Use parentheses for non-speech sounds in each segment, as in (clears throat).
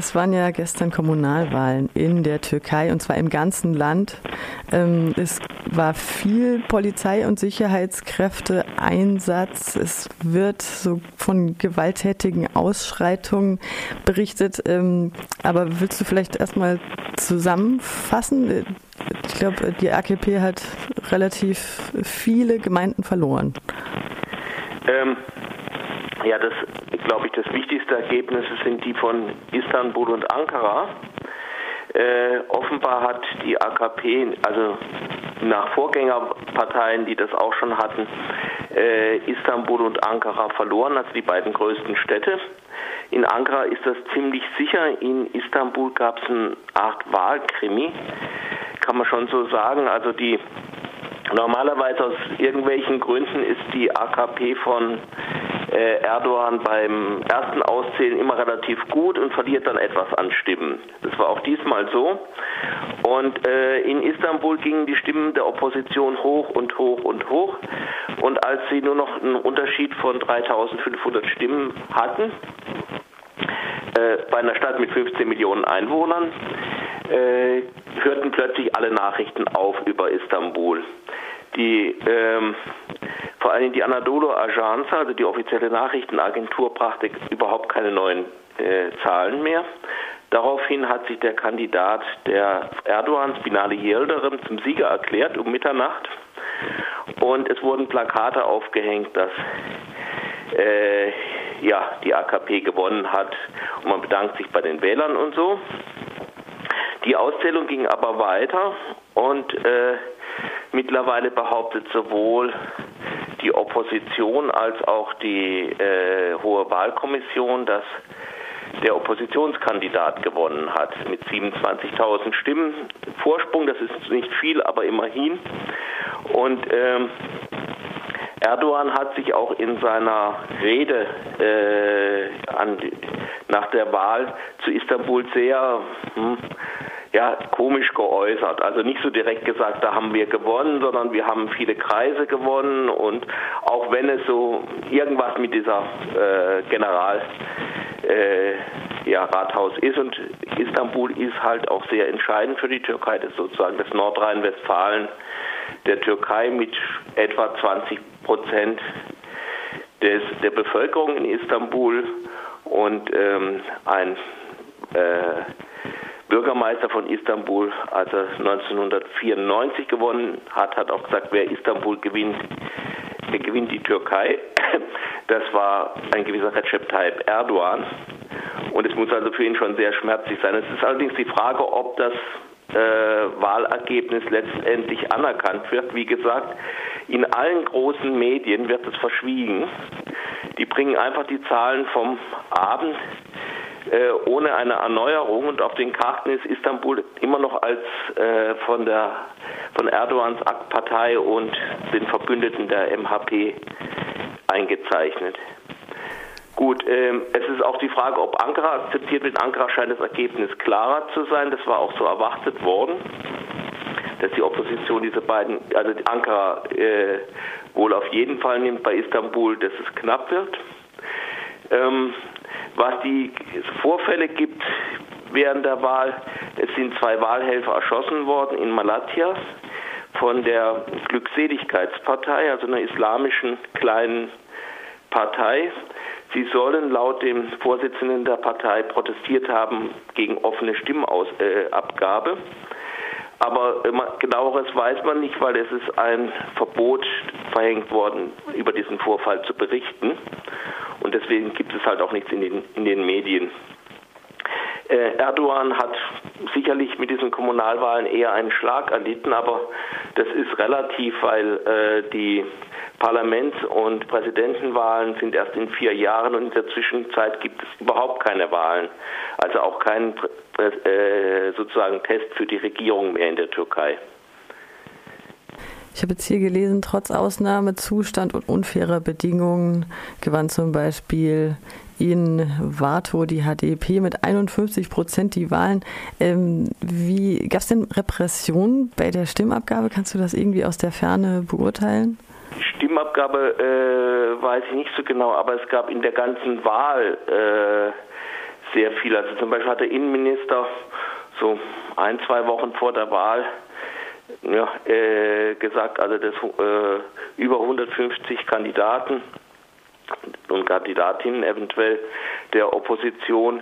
Es waren ja gestern Kommunalwahlen in der Türkei und zwar im ganzen Land. Ähm, es war viel Polizei- und Sicherheitskräfte-Einsatz. Es wird so von gewalttätigen Ausschreitungen berichtet. Ähm, aber willst du vielleicht erstmal zusammenfassen? Ich glaube, die AKP hat relativ viele Gemeinden verloren. Ähm, ja, das glaube ich, das wichtigste Ergebnis sind die von Istanbul und Ankara. Äh, offenbar hat die AKP, also nach Vorgängerparteien, die das auch schon hatten, äh, Istanbul und Ankara verloren, also die beiden größten Städte. In Ankara ist das ziemlich sicher. In Istanbul gab es eine Art Wahlkrimi, kann man schon so sagen. Also die normalerweise aus irgendwelchen Gründen ist die AKP von äh, Erdogan beim ersten Auszählen immer relativ gut und verliert dann etwas an Stimmen. Das war auch diesmal so. Und äh, in Istanbul gingen die Stimmen der Opposition hoch und hoch und hoch. Und als sie nur noch einen Unterschied von 3500 Stimmen hatten, äh, bei einer Stadt mit 15 Millionen Einwohnern, äh, hörten plötzlich alle Nachrichten auf über Istanbul. Die ähm, vor allem die Anadolu Ajansa, also die offizielle Nachrichtenagentur, brachte überhaupt keine neuen äh, Zahlen mehr. Daraufhin hat sich der Kandidat der Erdogans, Binali Yildirim, zum Sieger erklärt um Mitternacht. Und es wurden Plakate aufgehängt, dass äh, ja, die AKP gewonnen hat und man bedankt sich bei den Wählern und so. Die Auszählung ging aber weiter und äh, mittlerweile behauptet sowohl die Opposition als auch die äh, Hohe Wahlkommission, dass der Oppositionskandidat gewonnen hat mit 27.000 Stimmen Vorsprung. Das ist nicht viel, aber immerhin. Und ähm, Erdogan hat sich auch in seiner Rede äh, an, nach der Wahl zu Istanbul sehr hm, ja, komisch geäußert. Also nicht so direkt gesagt, da haben wir gewonnen, sondern wir haben viele Kreise gewonnen und auch wenn es so irgendwas mit dieser äh, General äh, ja, Rathaus ist und Istanbul ist halt auch sehr entscheidend für die Türkei, das ist sozusagen das Nordrhein-Westfalen der Türkei mit etwa 20 Prozent des, der Bevölkerung in Istanbul und ähm, ein äh, Bürgermeister von Istanbul, als er 1994 gewonnen hat, hat auch gesagt, wer Istanbul gewinnt, der gewinnt die Türkei. Das war ein gewisser Recep Tayyip Erdogan. Und es muss also für ihn schon sehr schmerzlich sein. Es ist allerdings die Frage, ob das äh, Wahlergebnis letztendlich anerkannt wird. Wie gesagt, in allen großen Medien wird es verschwiegen. Die bringen einfach die Zahlen vom Abend äh, ohne eine Erneuerung und auf den Karten ist Istanbul immer noch als äh, von der von Erdogans Partei und den Verbündeten der MHP eingezeichnet. Gut, ähm, es ist auch die Frage, ob Ankara akzeptiert wird. Ankara scheint das Ergebnis klarer zu sein. Das war auch so erwartet worden, dass die Opposition diese beiden, also Ankara äh, wohl auf jeden Fall nimmt bei Istanbul, dass es knapp wird. Ähm, was die Vorfälle gibt während der Wahl, es sind zwei Wahlhelfer erschossen worden in Malatya von der Glückseligkeitspartei, also einer islamischen kleinen Partei. Sie sollen laut dem Vorsitzenden der Partei protestiert haben gegen offene Stimmabgabe. Aber genaueres weiß man nicht, weil es ist ein Verbot verhängt worden, über diesen Vorfall zu berichten. Und deswegen gibt es halt auch nichts in den, in den Medien. Äh, Erdogan hat sicherlich mit diesen Kommunalwahlen eher einen Schlag erlitten, aber das ist relativ, weil äh, die Parlaments- und Präsidentenwahlen sind erst in vier Jahren und in der Zwischenzeit gibt es überhaupt keine Wahlen. Also auch keinen äh, sozusagen Test für die Regierung mehr in der Türkei. Ich habe jetzt hier gelesen, trotz Ausnahmezustand und unfairer Bedingungen gewann zum Beispiel in Vato die HDP mit 51 Prozent die Wahlen. Ähm, wie gab es denn Repression bei der Stimmabgabe? Kannst du das irgendwie aus der Ferne beurteilen? Stimmabgabe äh, weiß ich nicht so genau, aber es gab in der ganzen Wahl äh, sehr viel. Also zum Beispiel hat der Innenminister so ein, zwei Wochen vor der Wahl ja, äh, gesagt, also dass äh, über 150 Kandidaten und Kandidatinnen eventuell der Opposition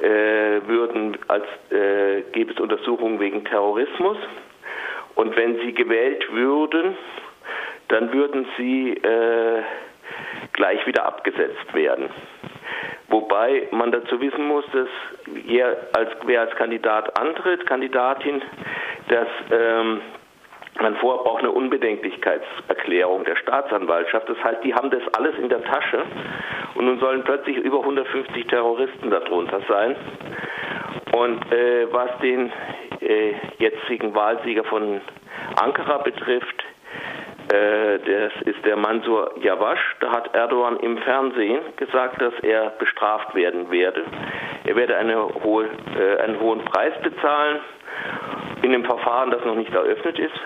äh, würden als äh, gäbe es Untersuchungen wegen Terrorismus und wenn sie gewählt würden, dann würden sie äh, gleich wieder abgesetzt werden. Wobei man dazu wissen muss, dass wer als, wer als Kandidat antritt, Kandidatin, dass ähm, man vorher braucht eine Unbedenklichkeitserklärung der Staatsanwaltschaft. Das heißt, die haben das alles in der Tasche und nun sollen plötzlich über 150 Terroristen darunter sein. Und äh, was den äh, jetzigen Wahlsieger von Ankara betrifft, das ist der Mansur Yavash. Da hat Erdogan im Fernsehen gesagt, dass er bestraft werden werde. Er werde eine hohe, äh, einen hohen Preis bezahlen in dem Verfahren, das noch nicht eröffnet ist.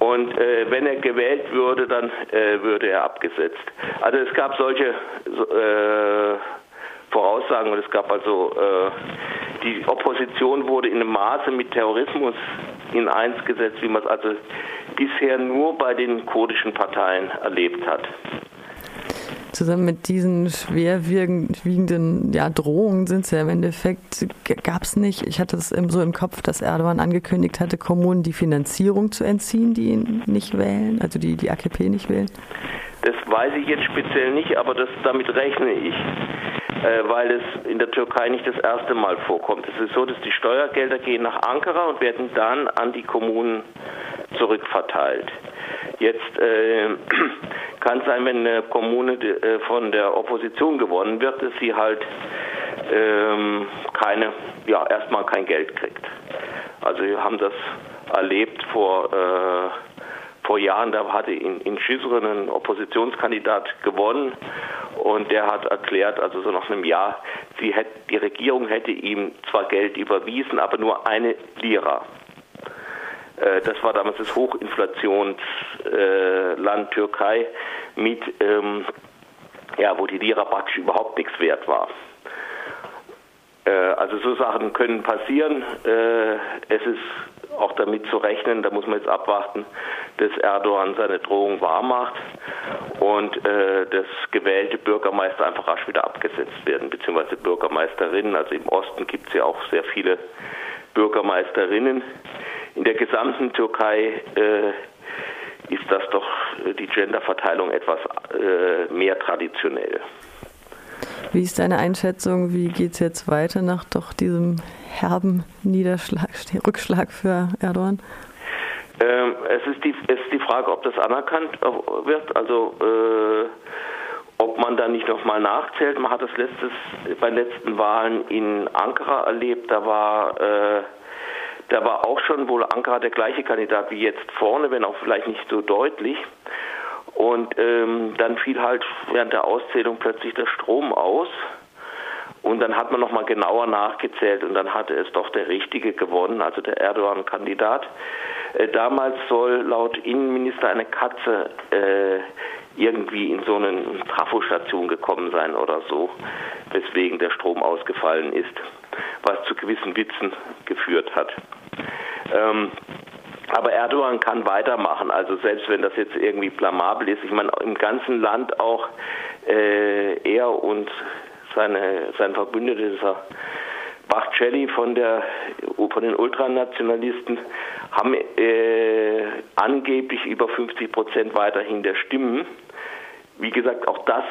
Und äh, wenn er gewählt würde, dann äh, würde er abgesetzt. Also es gab solche äh, Voraussagen und es gab also äh, die Opposition wurde in einem Maße mit Terrorismus in eins gesetzt, wie man es also bisher nur bei den kurdischen Parteien erlebt hat. Zusammen mit diesen schwerwiegenden ja, Drohungen sind es ja im Endeffekt, gab es nicht, ich hatte es so im Kopf, dass Erdogan angekündigt hatte, Kommunen die Finanzierung zu entziehen, die ihn nicht wählen, also die die AKP nicht wählen? Das weiß ich jetzt speziell nicht, aber das, damit rechne ich weil es in der Türkei nicht das erste Mal vorkommt. Es ist so, dass die Steuergelder gehen nach Ankara und werden dann an die Kommunen zurückverteilt. Jetzt äh, (clears throat) kann es sein, wenn eine Kommune äh, von der Opposition gewonnen wird, dass sie halt ähm, keine, ja, erstmal kein Geld kriegt. Also wir haben das erlebt vor äh, vor Jahren, da hatte in, in Schizre ein Oppositionskandidat gewonnen und der hat erklärt, also so nach einem Jahr, sie hätte, die Regierung hätte ihm zwar Geld überwiesen, aber nur eine Lira. Äh, das war damals das Hochinflationsland äh, Türkei mit, ähm, ja, wo die Lira praktisch überhaupt nichts wert war. Äh, also so Sachen können passieren. Äh, es ist auch damit zu rechnen, da muss man jetzt abwarten, dass Erdogan seine Drohung wahrmacht und äh, dass gewählte Bürgermeister einfach rasch wieder abgesetzt werden, beziehungsweise Bürgermeisterinnen. Also im Osten gibt es ja auch sehr viele Bürgermeisterinnen. In der gesamten Türkei äh, ist das doch äh, die Genderverteilung etwas äh, mehr traditionell. Wie ist deine Einschätzung? Wie geht es jetzt weiter nach doch diesem herben Niederschlag, Rückschlag für Erdogan? Ähm, es, ist die, es ist die Frage, ob das anerkannt wird, also äh, ob man da nicht nochmal nachzählt. Man hat das letztes, bei den letzten Wahlen in Ankara erlebt, da war, äh, da war auch schon wohl Ankara der gleiche Kandidat wie jetzt vorne, wenn auch vielleicht nicht so deutlich. Und ähm, dann fiel halt während der Auszählung plötzlich der Strom aus. Und dann hat man nochmal genauer nachgezählt und dann hatte es doch der Richtige gewonnen, also der Erdogan-Kandidat. Äh, damals soll laut Innenminister eine Katze äh, irgendwie in so eine Trafostation gekommen sein oder so, weswegen der Strom ausgefallen ist, was zu gewissen Witzen geführt hat. Ähm, aber Erdogan kann weitermachen, also selbst wenn das jetzt irgendwie blamabel ist. Ich meine, im ganzen Land auch äh, er und seine, sein Verbündeter, dieser Bachcelli von, der, von den Ultranationalisten, haben äh, angeblich über 50 Prozent weiterhin der Stimmen. Wie gesagt, auch das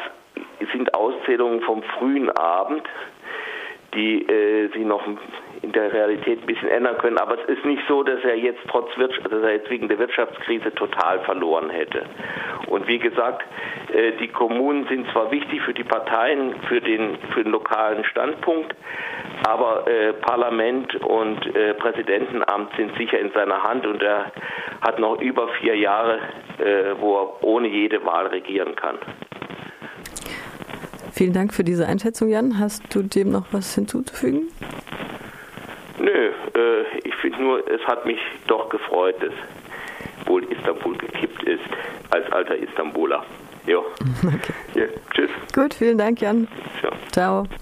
sind Auszählungen vom frühen Abend die äh, sich noch in der Realität ein bisschen ändern können. Aber es ist nicht so, dass er jetzt trotz Wirtschaft, dass er jetzt wegen der Wirtschaftskrise total verloren hätte. Und wie gesagt, äh, die Kommunen sind zwar wichtig für die Parteien, für den, für den lokalen Standpunkt, aber äh, Parlament und äh, Präsidentenamt sind sicher in seiner Hand und er hat noch über vier Jahre, äh, wo er ohne jede Wahl regieren kann. Vielen Dank für diese Einschätzung, Jan. Hast du dem noch was hinzuzufügen? Nö, äh, ich finde nur, es hat mich doch gefreut, dass wohl Istanbul gekippt ist, als alter Istanbuler. Jo. (laughs) Okay. Ja, tschüss. Gut, vielen Dank, Jan. Ciao. Ciao.